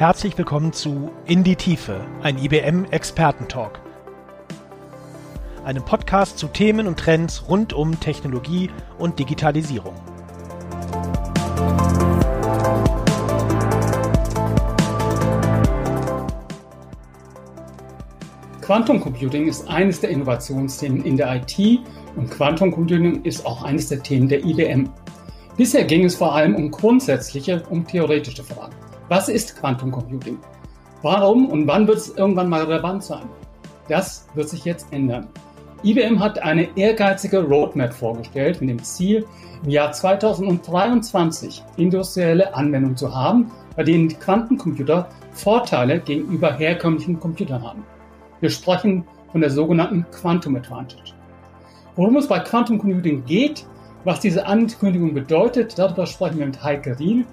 Herzlich willkommen zu In die Tiefe, ein IBM Expertentalk. Einem Podcast zu Themen und Trends rund um Technologie und Digitalisierung. Quantum Computing ist eines der Innovationsthemen in der IT und Quantum Computing ist auch eines der Themen der IBM. Bisher ging es vor allem um grundsätzliche, um theoretische Fragen. Was ist Quantum Computing? Warum und wann wird es irgendwann mal relevant sein? Das wird sich jetzt ändern. IBM hat eine ehrgeizige Roadmap vorgestellt mit dem Ziel, im Jahr 2023 industrielle Anwendungen zu haben, bei denen Quantencomputer Vorteile gegenüber herkömmlichen Computern haben. Wir sprechen von der sogenannten Quantum Advantage. Worum es bei Quantum Computing geht, was diese Ankündigung bedeutet, darüber sprechen wir mit Heike Riel,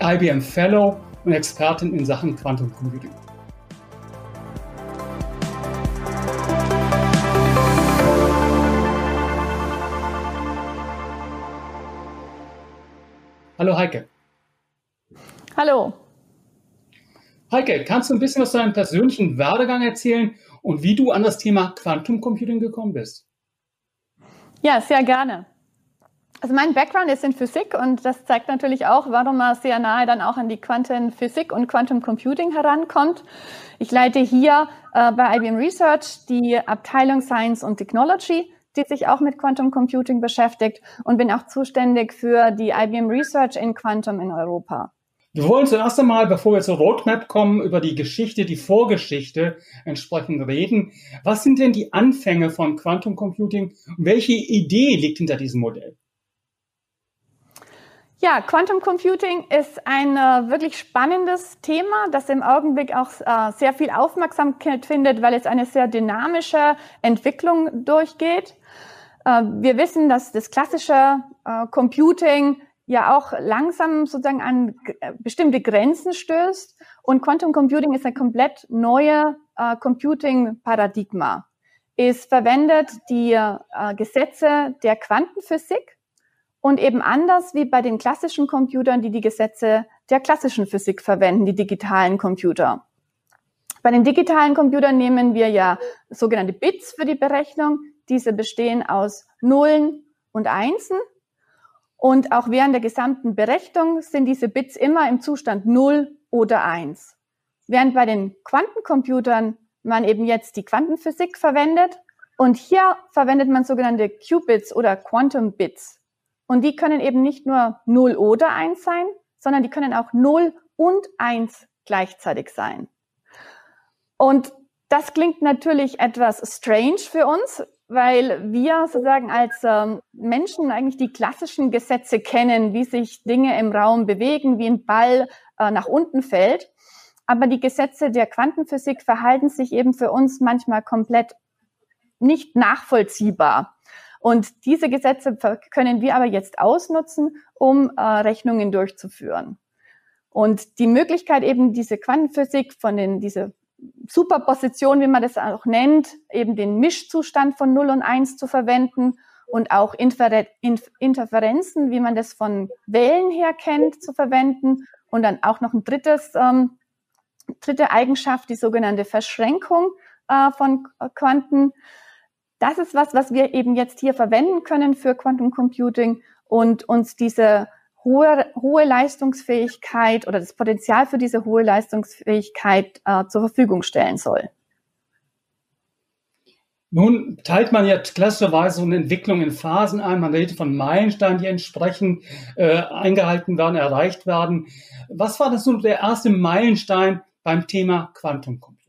IBM Fellow und Expertin in Sachen Quantum Computing. Hallo Heike. Hallo. Heike, kannst du ein bisschen aus deinem persönlichen Werdegang erzählen und wie du an das Thema Quantum Computing gekommen bist? Ja, sehr gerne. Also mein Background ist in Physik und das zeigt natürlich auch, warum man sehr nahe dann auch an die Quantenphysik und Quantum Computing herankommt. Ich leite hier äh, bei IBM Research die Abteilung Science und Technology, die sich auch mit Quantum Computing beschäftigt und bin auch zuständig für die IBM Research in Quantum in Europa. Wir wollen zuerst einmal, bevor wir zur Roadmap kommen, über die Geschichte, die Vorgeschichte entsprechend reden. Was sind denn die Anfänge von Quantum Computing welche Idee liegt hinter diesem Modell? Ja, Quantum Computing ist ein äh, wirklich spannendes Thema, das im Augenblick auch äh, sehr viel Aufmerksamkeit findet, weil es eine sehr dynamische Entwicklung durchgeht. Äh, wir wissen, dass das klassische äh, Computing ja auch langsam sozusagen an äh, bestimmte Grenzen stößt und Quantum Computing ist ein komplett neuer äh, Computing-Paradigma. Es verwendet die Gesetze der Quantenphysik und eben anders wie bei den klassischen Computern, die die Gesetze der klassischen Physik verwenden, die digitalen Computer. Bei den digitalen Computern nehmen wir ja sogenannte Bits für die Berechnung. Diese bestehen aus Nullen und Einsen. Und auch während der gesamten Berechnung sind diese Bits immer im Zustand 0 oder 1. Während bei den Quantencomputern man eben jetzt die Quantenphysik verwendet und hier verwendet man sogenannte Qubits oder Quantum Bits. Und die können eben nicht nur 0 oder 1 sein, sondern die können auch 0 und 1 gleichzeitig sein. Und das klingt natürlich etwas strange für uns, weil wir sozusagen als ähm, Menschen eigentlich die klassischen Gesetze kennen, wie sich Dinge im Raum bewegen, wie ein Ball äh, nach unten fällt. Aber die Gesetze der Quantenphysik verhalten sich eben für uns manchmal komplett nicht nachvollziehbar. Und diese Gesetze können wir aber jetzt ausnutzen, um äh, Rechnungen durchzuführen. Und die Möglichkeit eben diese Quantenphysik von den, diese Superposition, wie man das auch nennt, eben den Mischzustand von 0 und 1 zu verwenden und auch Infer Interferenzen, wie man das von Wellen her kennt, zu verwenden. Und dann auch noch ein drittes, ähm, dritte Eigenschaft, die sogenannte Verschränkung äh, von Quanten das ist was, was wir eben jetzt hier verwenden können für Quantum Computing und uns diese hohe, hohe Leistungsfähigkeit oder das Potenzial für diese hohe Leistungsfähigkeit äh, zur Verfügung stellen soll. Nun teilt man ja klassischerweise so eine Entwicklung in Phasen ein. Man redet von Meilensteinen, die entsprechend äh, eingehalten werden, erreicht werden. Was war das nun der erste Meilenstein beim Thema Quantum Computing?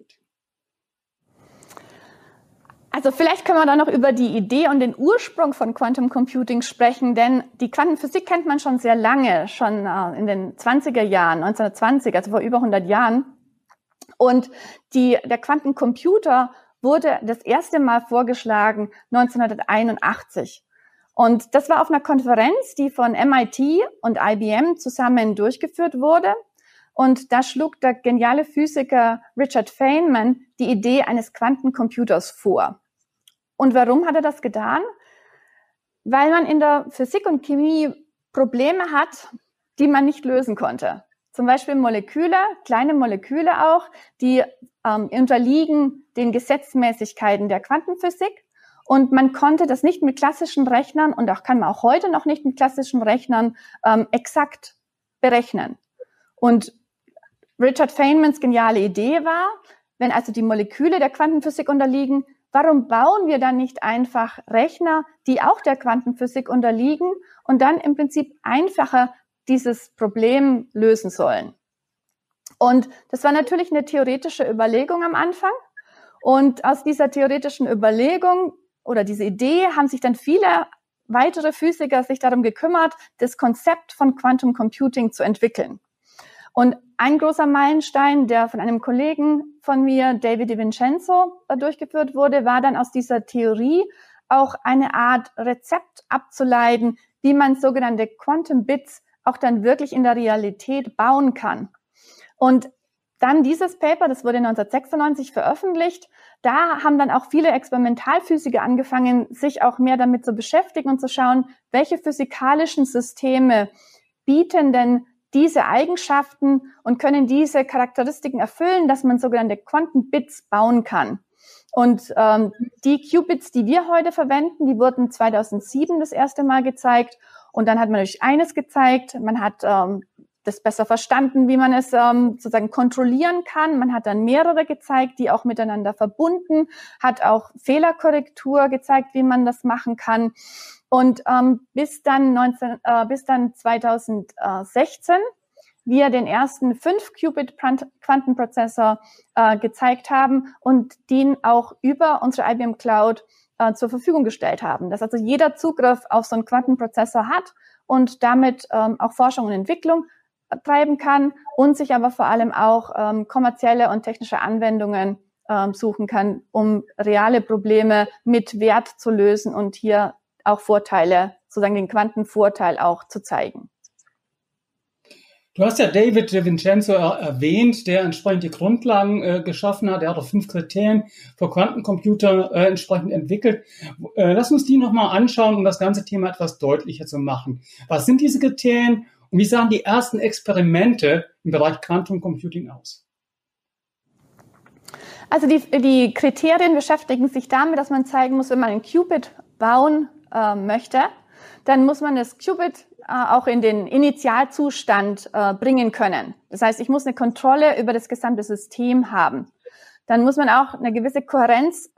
Also vielleicht können wir da noch über die Idee und den Ursprung von Quantum Computing sprechen, denn die Quantenphysik kennt man schon sehr lange, schon äh, in den 20er Jahren, 1920, also vor über 100 Jahren. Und die, der Quantencomputer wurde das erste Mal vorgeschlagen 1981. Und das war auf einer Konferenz, die von MIT und IBM zusammen durchgeführt wurde. Und da schlug der geniale Physiker Richard Feynman die Idee eines Quantencomputers vor. Und warum hat er das getan? Weil man in der Physik und Chemie Probleme hat, die man nicht lösen konnte. zum Beispiel Moleküle, kleine Moleküle auch, die ähm, unterliegen den Gesetzmäßigkeiten der Quantenphysik. Und man konnte das nicht mit klassischen Rechnern und auch kann man auch heute noch nicht mit klassischen Rechnern ähm, exakt berechnen. Und Richard Feynmans geniale Idee war, wenn also die Moleküle der Quantenphysik unterliegen, warum bauen wir dann nicht einfach Rechner, die auch der Quantenphysik unterliegen und dann im Prinzip einfacher dieses Problem lösen sollen. Und das war natürlich eine theoretische Überlegung am Anfang. Und aus dieser theoretischen Überlegung oder diese Idee haben sich dann viele weitere Physiker sich darum gekümmert, das Konzept von Quantum Computing zu entwickeln. Und ein großer Meilenstein, der von einem Kollegen von mir, David DiVincenzo, durchgeführt wurde, war dann aus dieser Theorie auch eine Art Rezept abzuleiten, wie man sogenannte Quantum Bits auch dann wirklich in der Realität bauen kann. Und dann dieses Paper, das wurde 1996 veröffentlicht, da haben dann auch viele Experimentalphysiker angefangen, sich auch mehr damit zu beschäftigen und zu schauen, welche physikalischen Systeme bieten denn diese Eigenschaften und können diese Charakteristiken erfüllen, dass man sogenannte Quantenbits bauen kann. Und ähm, die Qubits, die wir heute verwenden, die wurden 2007 das erste Mal gezeigt und dann hat man natürlich eines gezeigt, man hat ähm, das besser verstanden, wie man es ähm, sozusagen kontrollieren kann. Man hat dann mehrere gezeigt, die auch miteinander verbunden, hat auch Fehlerkorrektur gezeigt, wie man das machen kann. Und ähm, bis dann 19, äh, bis dann 2016 wir den ersten 5-Qubit-Quantenprozessor äh, gezeigt haben und den auch über unsere IBM Cloud äh, zur Verfügung gestellt haben. Dass also jeder Zugriff auf so einen Quantenprozessor hat und damit ähm, auch Forschung und Entwicklung treiben kann und sich aber vor allem auch ähm, kommerzielle und technische Anwendungen ähm, suchen kann, um reale Probleme mit Wert zu lösen und hier auch Vorteile, sozusagen den Quantenvorteil auch zu zeigen. Du hast ja David Vincenzo erwähnt, der entsprechend die Grundlagen äh, geschaffen hat. Er hat auch fünf Kriterien für Quantencomputer äh, entsprechend entwickelt. Äh, lass uns die nochmal anschauen, um das ganze Thema etwas deutlicher zu machen. Was sind diese Kriterien und wie sahen die ersten Experimente im Bereich Quantum Computing aus? Also die, die Kriterien beschäftigen sich damit, dass man zeigen muss, wenn man ein Qubit bauen äh, möchte, dann muss man das Qubit äh, auch in den Initialzustand äh, bringen können. Das heißt, ich muss eine Kontrolle über das gesamte System haben. Dann muss man auch eine gewisse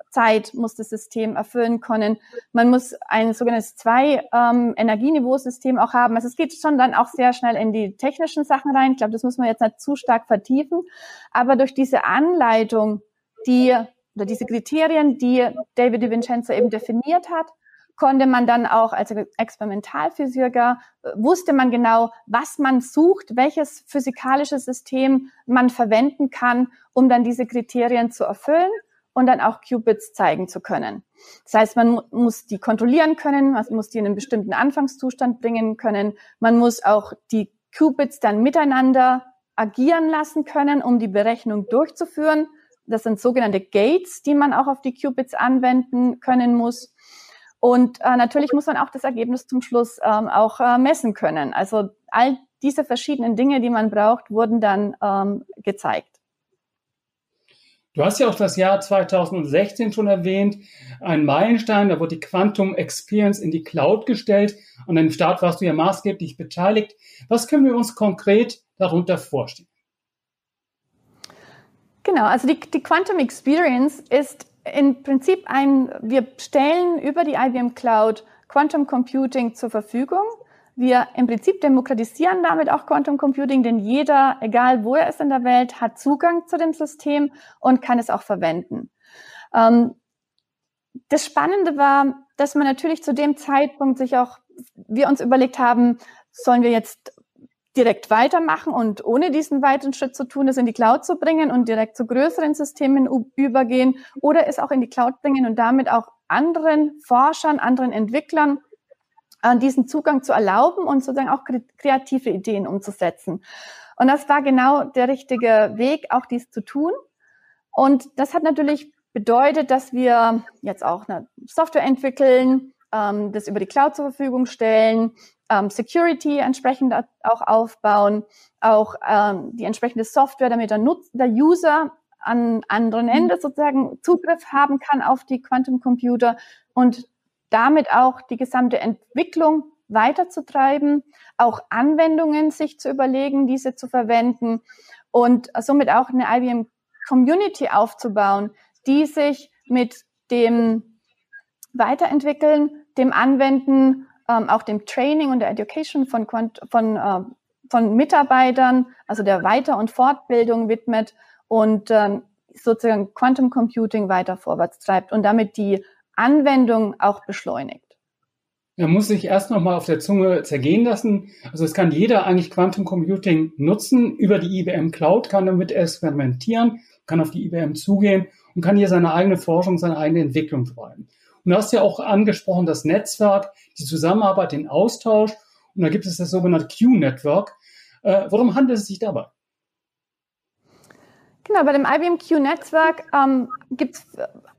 Kohärenzzeit muss das System erfüllen können. Man muss ein sogenanntes zwei ähm, auch haben. Also es geht schon dann auch sehr schnell in die technischen Sachen rein. Ich glaube, das muss man jetzt nicht zu stark vertiefen. Aber durch diese Anleitung, die oder diese Kriterien, die David DiVincenzo eben definiert hat, konnte man dann auch als Experimentalphysiker, äh, wusste man genau, was man sucht, welches physikalische System man verwenden kann, um dann diese Kriterien zu erfüllen und dann auch Qubits zeigen zu können. Das heißt, man muss die kontrollieren können, man muss die in einen bestimmten Anfangszustand bringen können, man muss auch die Qubits dann miteinander agieren lassen können, um die Berechnung durchzuführen. Das sind sogenannte Gates, die man auch auf die Qubits anwenden können muss. Und äh, natürlich muss man auch das Ergebnis zum Schluss ähm, auch äh, messen können. Also all diese verschiedenen Dinge, die man braucht, wurden dann ähm, gezeigt. Du hast ja auch das Jahr 2016 schon erwähnt, ein Meilenstein, da wurde die Quantum Experience in die Cloud gestellt. An dem Start warst du ja maßgeblich beteiligt. Was können wir uns konkret darunter vorstellen? Genau, also die, die Quantum Experience ist im Prinzip ein, wir stellen über die IBM Cloud Quantum Computing zur Verfügung. Wir im Prinzip demokratisieren damit auch Quantum Computing, denn jeder, egal wo er ist in der Welt, hat Zugang zu dem System und kann es auch verwenden. Ähm, das Spannende war, dass man natürlich zu dem Zeitpunkt sich auch, wir uns überlegt haben, sollen wir jetzt direkt weitermachen und ohne diesen weiteren Schritt zu tun, es in die Cloud zu bringen und direkt zu größeren Systemen übergehen oder es auch in die Cloud bringen und damit auch anderen Forschern, anderen Entwicklern diesen Zugang zu erlauben und sozusagen auch kreative Ideen umzusetzen. Und das war genau der richtige Weg, auch dies zu tun. Und das hat natürlich bedeutet, dass wir jetzt auch eine Software entwickeln, ähm, das über die Cloud zur Verfügung stellen, ähm, Security entsprechend auch aufbauen, auch ähm, die entsprechende Software, damit der, Nutz der User an anderen Ende mhm. sozusagen Zugriff haben kann auf die Quantum Computer und damit auch die gesamte Entwicklung weiterzutreiben, auch Anwendungen sich zu überlegen, diese zu verwenden und somit auch eine IBM Community aufzubauen, die sich mit dem Weiterentwickeln, dem Anwenden, ähm, auch dem Training und der Education von, von, äh, von Mitarbeitern, also der Weiter- und Fortbildung widmet und ähm, sozusagen Quantum Computing weiter vorwärts treibt und damit die Anwendung auch beschleunigt. Er muss sich erst noch mal auf der Zunge zergehen lassen. Also es kann jeder eigentlich Quantum Computing nutzen. Über die IBM Cloud kann damit experimentieren, kann auf die IBM zugehen und kann hier seine eigene Forschung, seine eigene Entwicklung treiben. Und du hast ja auch angesprochen, das Netzwerk, die Zusammenarbeit, den Austausch. Und da gibt es das sogenannte Q-Network. Äh, worum handelt es sich dabei? Genau, bei dem IBM Q-Netzwerk ähm,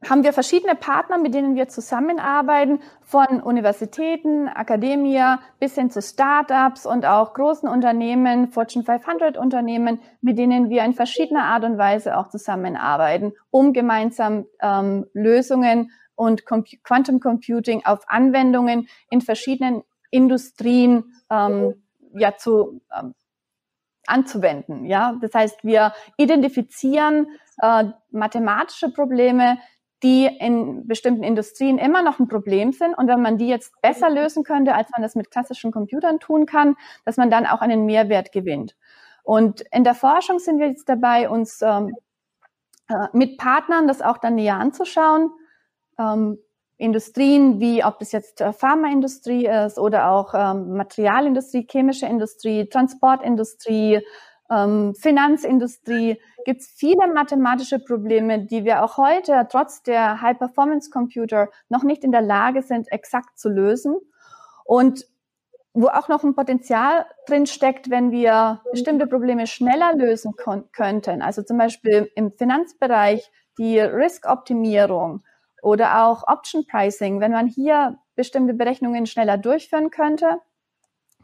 haben wir verschiedene Partner, mit denen wir zusammenarbeiten, von Universitäten, Akademia bis hin zu Startups und auch großen Unternehmen, Fortune 500 Unternehmen, mit denen wir in verschiedener Art und Weise auch zusammenarbeiten, um gemeinsam ähm, Lösungen und Com Quantum Computing auf Anwendungen in verschiedenen Industrien ähm, ja zu ähm, anzuwenden. Ja, das heißt, wir identifizieren äh, mathematische Probleme, die in bestimmten Industrien immer noch ein Problem sind. Und wenn man die jetzt besser lösen könnte, als man das mit klassischen Computern tun kann, dass man dann auch einen Mehrwert gewinnt. Und in der Forschung sind wir jetzt dabei, uns ähm, äh, mit Partnern das auch dann näher anzuschauen. Ähm, Industrien, wie ob das jetzt äh, Pharmaindustrie ist oder auch ähm, Materialindustrie, chemische Industrie, Transportindustrie, ähm, Finanzindustrie, gibt es viele mathematische Probleme, die wir auch heute trotz der High-Performance-Computer noch nicht in der Lage sind, exakt zu lösen. Und wo auch noch ein Potenzial drin steckt, wenn wir bestimmte Probleme schneller lösen könnten. Also zum Beispiel im Finanzbereich die Risk-Optimierung oder auch Option Pricing. Wenn man hier bestimmte Berechnungen schneller durchführen könnte,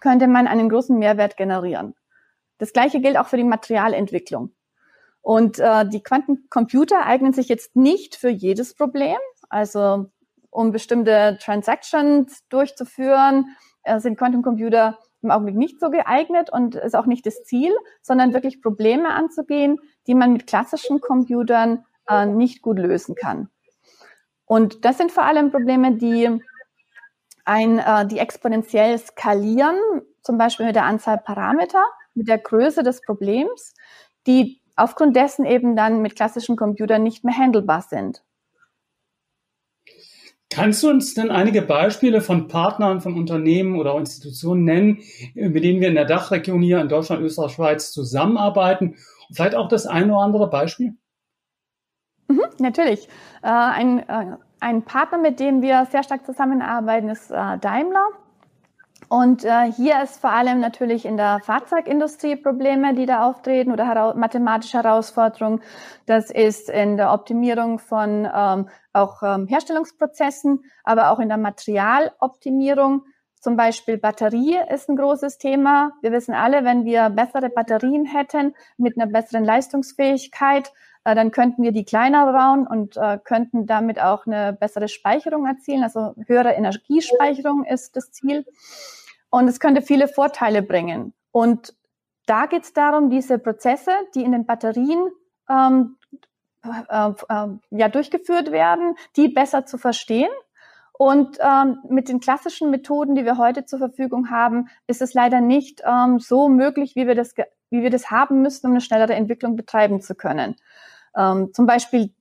könnte man einen großen Mehrwert generieren. Das gleiche gilt auch für die Materialentwicklung. Und äh, die Quantencomputer eignen sich jetzt nicht für jedes Problem. Also um bestimmte Transactions durchzuführen, äh, sind Quantencomputer im Augenblick nicht so geeignet und ist auch nicht das Ziel, sondern wirklich Probleme anzugehen, die man mit klassischen Computern äh, nicht gut lösen kann. Und das sind vor allem Probleme, die ein, äh, die exponentiell skalieren, zum Beispiel mit der Anzahl Parameter, mit der Größe des Problems, die aufgrund dessen eben dann mit klassischen Computern nicht mehr handelbar sind. Kannst du uns denn einige Beispiele von Partnern, von Unternehmen oder Institutionen nennen, mit denen wir in der Dachregion hier in Deutschland, Österreich, Schweiz zusammenarbeiten? Und vielleicht auch das eine oder andere Beispiel? Mhm, natürlich. Äh, ein, äh, ein Partner, mit dem wir sehr stark zusammenarbeiten, ist äh, Daimler. Und äh, hier ist vor allem natürlich in der Fahrzeugindustrie Probleme, die da auftreten oder hera mathematische Herausforderungen. Das ist in der Optimierung von ähm, auch ähm, Herstellungsprozessen, aber auch in der Materialoptimierung. Zum Beispiel Batterie ist ein großes Thema. Wir wissen alle, wenn wir bessere Batterien hätten mit einer besseren Leistungsfähigkeit, äh, dann könnten wir die kleiner bauen und äh, könnten damit auch eine bessere Speicherung erzielen. Also höhere Energiespeicherung ist das Ziel. Und es könnte viele Vorteile bringen. Und da geht es darum, diese Prozesse, die in den Batterien ähm, äh, äh, ja, durchgeführt werden, die besser zu verstehen. Und ähm, mit den klassischen Methoden, die wir heute zur Verfügung haben, ist es leider nicht ähm, so möglich, wie wir das, wie wir das haben müssten, um eine schnellere Entwicklung betreiben zu können. Ähm, zum Beispiel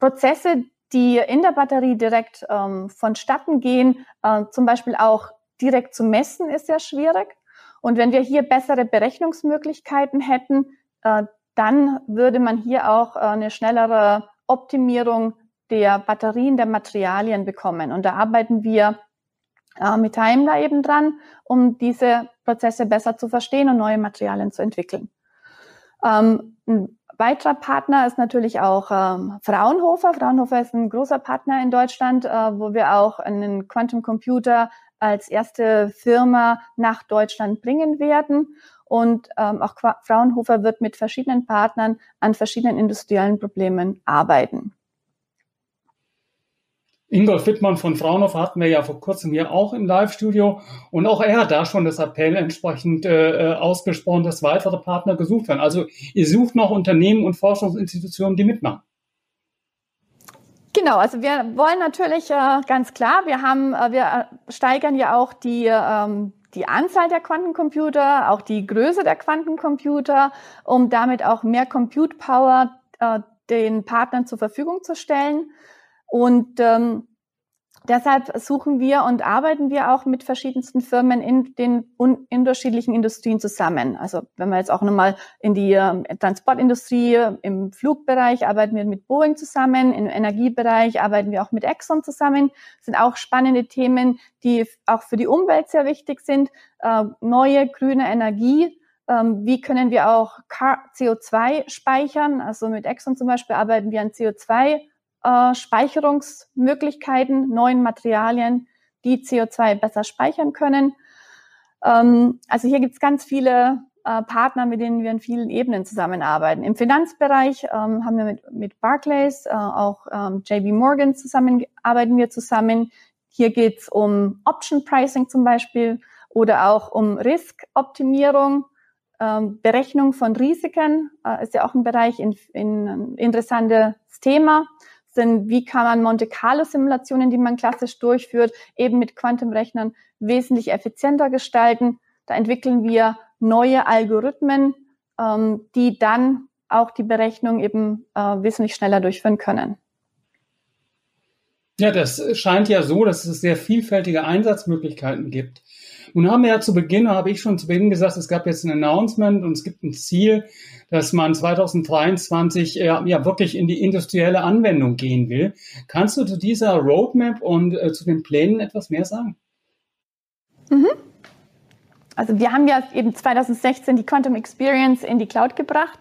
Prozesse, die in der Batterie direkt ähm, vonstatten gehen, äh, zum Beispiel auch direkt zu messen, ist sehr schwierig. Und wenn wir hier bessere Berechnungsmöglichkeiten hätten, äh, dann würde man hier auch äh, eine schnellere Optimierung der Batterien, der Materialien bekommen. Und da arbeiten wir äh, mit Daimler eben dran, um diese Prozesse besser zu verstehen und neue Materialien zu entwickeln. Ähm, Weiterer Partner ist natürlich auch ähm, Fraunhofer. Fraunhofer ist ein großer Partner in Deutschland, äh, wo wir auch einen Quantum Computer als erste Firma nach Deutschland bringen werden. Und ähm, auch Fraunhofer wird mit verschiedenen Partnern an verschiedenen industriellen Problemen arbeiten. Ingolf Wittmann von Fraunhofer hatten wir ja vor kurzem hier auch im Live-Studio und auch er hat da schon das Appell entsprechend äh, ausgesprochen, dass weitere Partner gesucht werden. Also ihr sucht noch Unternehmen und Forschungsinstitutionen, die mitmachen. Genau, also wir wollen natürlich äh, ganz klar, wir haben, äh, wir steigern ja auch die ähm, die Anzahl der Quantencomputer, auch die Größe der Quantencomputer, um damit auch mehr Compute Power äh, den Partnern zur Verfügung zu stellen. Und ähm, deshalb suchen wir und arbeiten wir auch mit verschiedensten Firmen in den unterschiedlichen Industrien zusammen. Also wenn wir jetzt auch nochmal in die äh, Transportindustrie, im Flugbereich arbeiten wir mit Boeing zusammen, im Energiebereich arbeiten wir auch mit Exxon zusammen. Das sind auch spannende Themen, die auch für die Umwelt sehr wichtig sind. Äh, neue grüne Energie. Ähm, wie können wir auch CO2 speichern? Also mit Exxon zum Beispiel arbeiten wir an CO2 äh, Speicherungsmöglichkeiten, neuen Materialien, die CO2 besser speichern können. Ähm, also hier gibt es ganz viele äh, Partner, mit denen wir in vielen Ebenen zusammenarbeiten. Im Finanzbereich ähm, haben wir mit, mit Barclays, äh, auch ähm, JB Morgan zusammen, arbeiten wir zusammen. Hier geht es um Option Pricing zum Beispiel oder auch um Risk-Optimierung. Ähm, Berechnung von Risiken äh, ist ja auch ein Bereich, in, in, ein interessantes Thema sind, wie kann man Monte Carlo Simulationen, die man klassisch durchführt, eben mit Quantenrechnern wesentlich effizienter gestalten. Da entwickeln wir neue Algorithmen, ähm, die dann auch die Berechnung eben äh, wesentlich schneller durchführen können. Ja, das scheint ja so, dass es sehr vielfältige Einsatzmöglichkeiten gibt. Nun haben wir ja zu Beginn, habe ich schon zu Beginn gesagt, es gab jetzt ein Announcement und es gibt ein Ziel, dass man 2023 äh, ja wirklich in die industrielle Anwendung gehen will. Kannst du zu dieser Roadmap und äh, zu den Plänen etwas mehr sagen? Mhm. Also wir haben ja eben 2016 die Quantum Experience in die Cloud gebracht.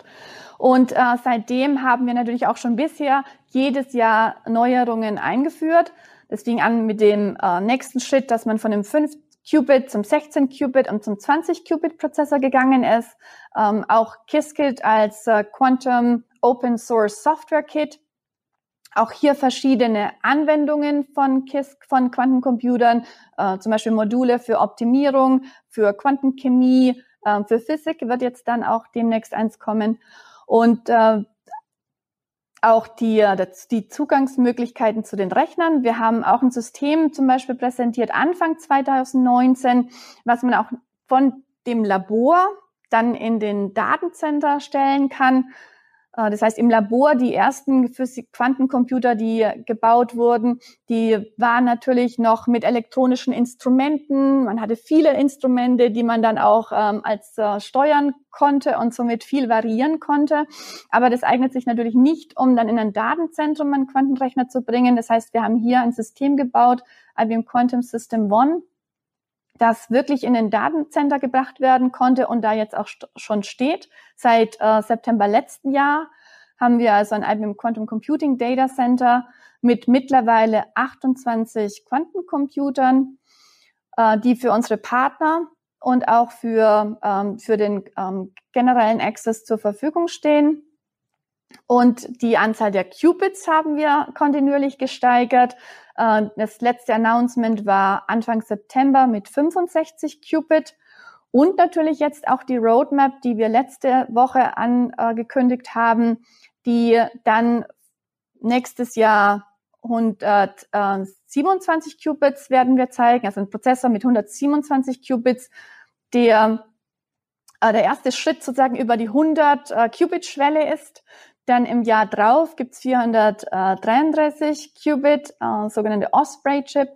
Und äh, seitdem haben wir natürlich auch schon bisher jedes Jahr Neuerungen eingeführt. Das fing an mit dem äh, nächsten Schritt, dass man von dem 5 Qubit zum 16 Qubit und zum 20 Qubit Prozessor gegangen ist. Ähm, auch Qiskit als äh, Quantum Open Source Software Kit. Auch hier verschiedene Anwendungen von KISS, von Quantencomputern, äh, zum Beispiel Module für Optimierung, für Quantenchemie, äh, für Physik wird jetzt dann auch demnächst eins kommen. Und äh, auch die, äh, die Zugangsmöglichkeiten zu den Rechnern. Wir haben auch ein System zum Beispiel präsentiert Anfang 2019, was man auch von dem Labor dann in den Datencenter stellen kann. Äh, das heißt, im Labor die ersten Quantencomputer, die gebaut wurden, die waren natürlich noch mit elektronischen Instrumenten. Man hatte viele Instrumente, die man dann auch ähm, als äh, steuern konnte und somit viel variieren konnte. Aber das eignet sich natürlich nicht, um dann in ein Datenzentrum einen Quantenrechner zu bringen. Das heißt, wir haben hier ein System gebaut, IBM Quantum System One, das wirklich in den Datencenter gebracht werden konnte und da jetzt auch st schon steht. Seit äh, September letzten Jahr haben wir also ein IBM Quantum Computing Data Center mit mittlerweile 28 Quantencomputern, äh, die für unsere Partner und auch für, ähm, für den ähm, generellen Access zur Verfügung stehen. Und die Anzahl der Qubits haben wir kontinuierlich gesteigert. Äh, das letzte Announcement war Anfang September mit 65 Qubit. Und natürlich jetzt auch die Roadmap, die wir letzte Woche angekündigt haben, die dann nächstes Jahr 127 Qubits werden wir zeigen, also ein Prozessor mit 127 Qubits, der äh, der erste Schritt sozusagen über die 100 äh, Qubit-Schwelle ist. Dann im Jahr drauf gibt's 433 Qubit, äh, sogenannte Osprey-Chip.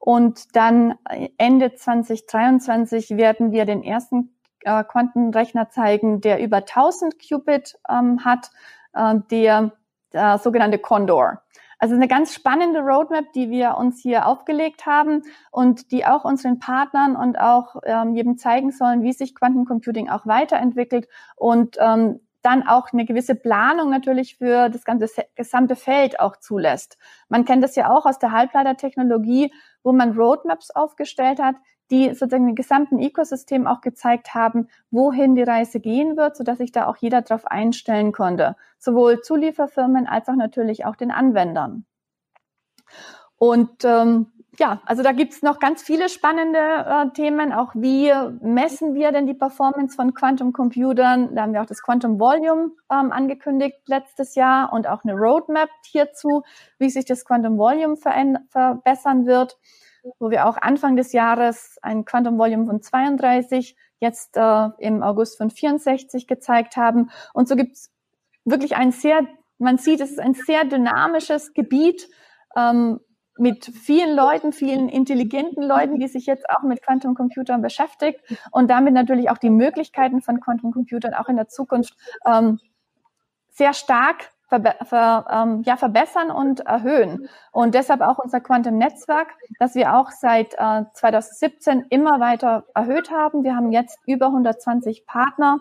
Und dann Ende 2023 werden wir den ersten äh, Quantenrechner zeigen, der über 1000 Qubit ähm, hat, äh, der, der sogenannte Condor. Also eine ganz spannende Roadmap, die wir uns hier aufgelegt haben und die auch unseren Partnern und auch ähm, jedem zeigen sollen, wie sich Quantencomputing auch weiterentwickelt und ähm, dann auch eine gewisse Planung natürlich für das ganze gesamte Feld auch zulässt. Man kennt das ja auch aus der Halbleitertechnologie, wo man Roadmaps aufgestellt hat, die sozusagen den gesamten Ökosystem auch gezeigt haben, wohin die Reise gehen wird, so dass sich da auch jeder darauf einstellen konnte, sowohl Zulieferfirmen als auch natürlich auch den Anwendern. Und ähm, ja, also da gibt's noch ganz viele spannende äh, Themen. Auch wie messen wir denn die Performance von Quantum Computern? Da haben wir auch das Quantum Volume ähm, angekündigt letztes Jahr und auch eine Roadmap hierzu, wie sich das Quantum Volume verbessern wird, wo wir auch Anfang des Jahres ein Quantum Volume von 32, jetzt äh, im August von 64 gezeigt haben. Und so gibt's wirklich ein sehr, man sieht, es ist ein sehr dynamisches Gebiet, ähm, mit vielen Leuten, vielen intelligenten Leuten, die sich jetzt auch mit Quantencomputern beschäftigt und damit natürlich auch die Möglichkeiten von Quantencomputern auch in der Zukunft ähm, sehr stark ver ver ähm, ja, verbessern und erhöhen. Und deshalb auch unser Quantum-Netzwerk, das wir auch seit äh, 2017 immer weiter erhöht haben. Wir haben jetzt über 120 Partner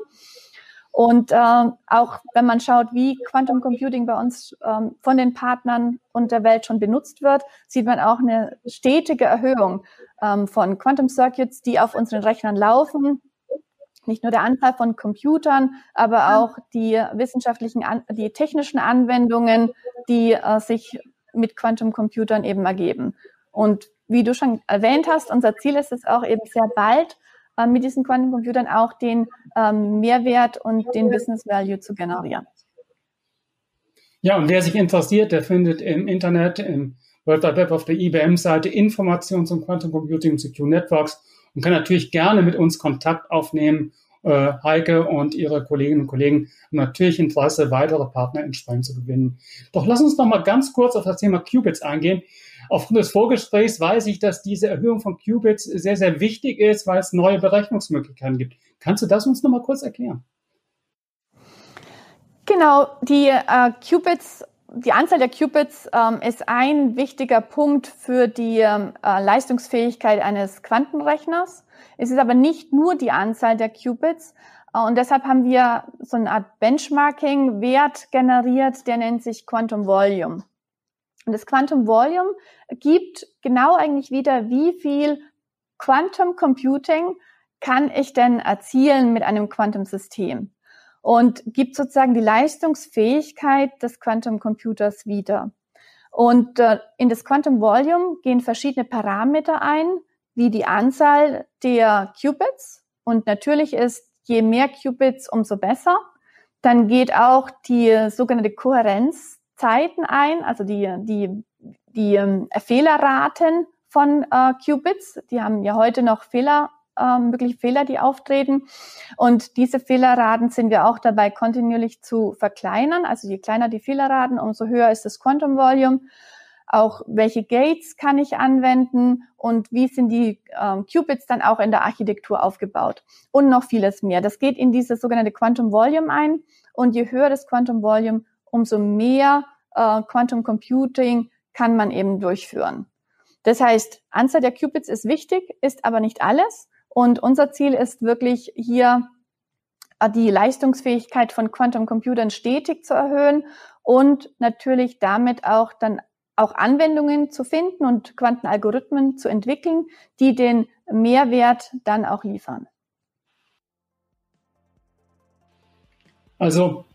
und äh, auch wenn man schaut, wie Quantum Computing bei uns ähm, von den Partnern und der Welt schon benutzt wird, sieht man auch eine stetige Erhöhung ähm, von Quantum Circuits, die auf unseren Rechnern laufen. Nicht nur der Anzahl von Computern, aber auch die wissenschaftlichen, die technischen Anwendungen, die äh, sich mit Quantum Computern eben ergeben. Und wie du schon erwähnt hast, unser Ziel ist es auch eben sehr bald, äh, mit diesen Quantencomputern auch den ähm, Mehrwert und den Business Value zu generieren. Ja, und wer sich interessiert, der findet im Internet, im World Wide Web auf der IBM-Seite Informationen zum Quantum Computing und Secure Networks und kann natürlich gerne mit uns Kontakt aufnehmen. Äh, Heike und ihre Kolleginnen und Kollegen haben natürlich Interesse, weitere Partner entsprechend zu gewinnen. Doch lass uns noch mal ganz kurz auf das Thema Qubits eingehen. Aufgrund des Vorgesprächs weiß ich, dass diese Erhöhung von Qubits sehr, sehr wichtig ist, weil es neue Berechnungsmöglichkeiten gibt. Kannst du das uns noch mal kurz erklären? Genau, die äh, Qubits, die Anzahl der Qubits ähm, ist ein wichtiger Punkt für die ähm, äh, Leistungsfähigkeit eines Quantenrechners. Es ist aber nicht nur die Anzahl der Qubits, äh, und deshalb haben wir so eine Art Benchmarking-Wert generiert, der nennt sich Quantum Volume. Und das Quantum Volume gibt genau eigentlich wieder, wie viel Quantum Computing kann ich denn erzielen mit einem Quantum-System und gibt sozusagen die Leistungsfähigkeit des Quantum Computers wieder. Und äh, in das Quantum Volume gehen verschiedene Parameter ein, wie die Anzahl der Qubits. Und natürlich ist, je mehr Qubits, umso besser. Dann geht auch die sogenannte Kohärenz Zeiten ein, also die, die, die ähm, Fehlerraten von äh, Qubits. Die haben ja heute noch Fehler, äh, mögliche Fehler, die auftreten. Und diese Fehlerraten sind wir auch dabei, kontinuierlich zu verkleinern. Also je kleiner die Fehlerraten, umso höher ist das Quantum Volume. Auch welche Gates kann ich anwenden und wie sind die ähm, Qubits dann auch in der Architektur aufgebaut und noch vieles mehr. Das geht in dieses sogenannte Quantum Volume ein und je höher das Quantum Volume, umso mehr äh, Quantum Computing kann man eben durchführen. Das heißt, Anzahl der Qubits ist wichtig, ist aber nicht alles. Und unser Ziel ist wirklich hier äh, die Leistungsfähigkeit von Quantum Computern stetig zu erhöhen und natürlich damit auch dann auch Anwendungen zu finden und Quantenalgorithmen zu entwickeln, die den Mehrwert dann auch liefern. Also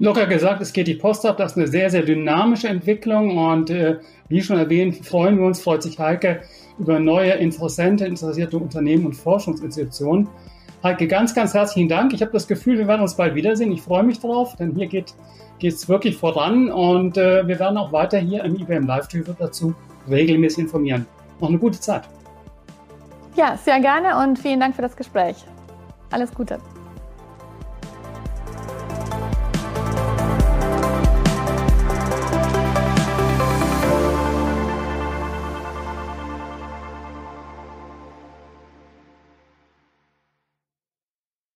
locker gesagt, es geht die Post ab. Das ist eine sehr, sehr dynamische Entwicklung und äh, wie schon erwähnt, freuen wir uns, freut sich Heike über neue Interessente, interessierte Unternehmen und Forschungsinstitutionen. Heike, ganz, ganz herzlichen Dank. Ich habe das Gefühl, wir werden uns bald wiedersehen. Ich freue mich drauf, denn hier geht es wirklich voran und äh, wir werden auch weiter hier im IBM Live-Tool dazu regelmäßig informieren. Noch eine gute Zeit. Ja, sehr gerne und vielen Dank für das Gespräch. Alles Gute.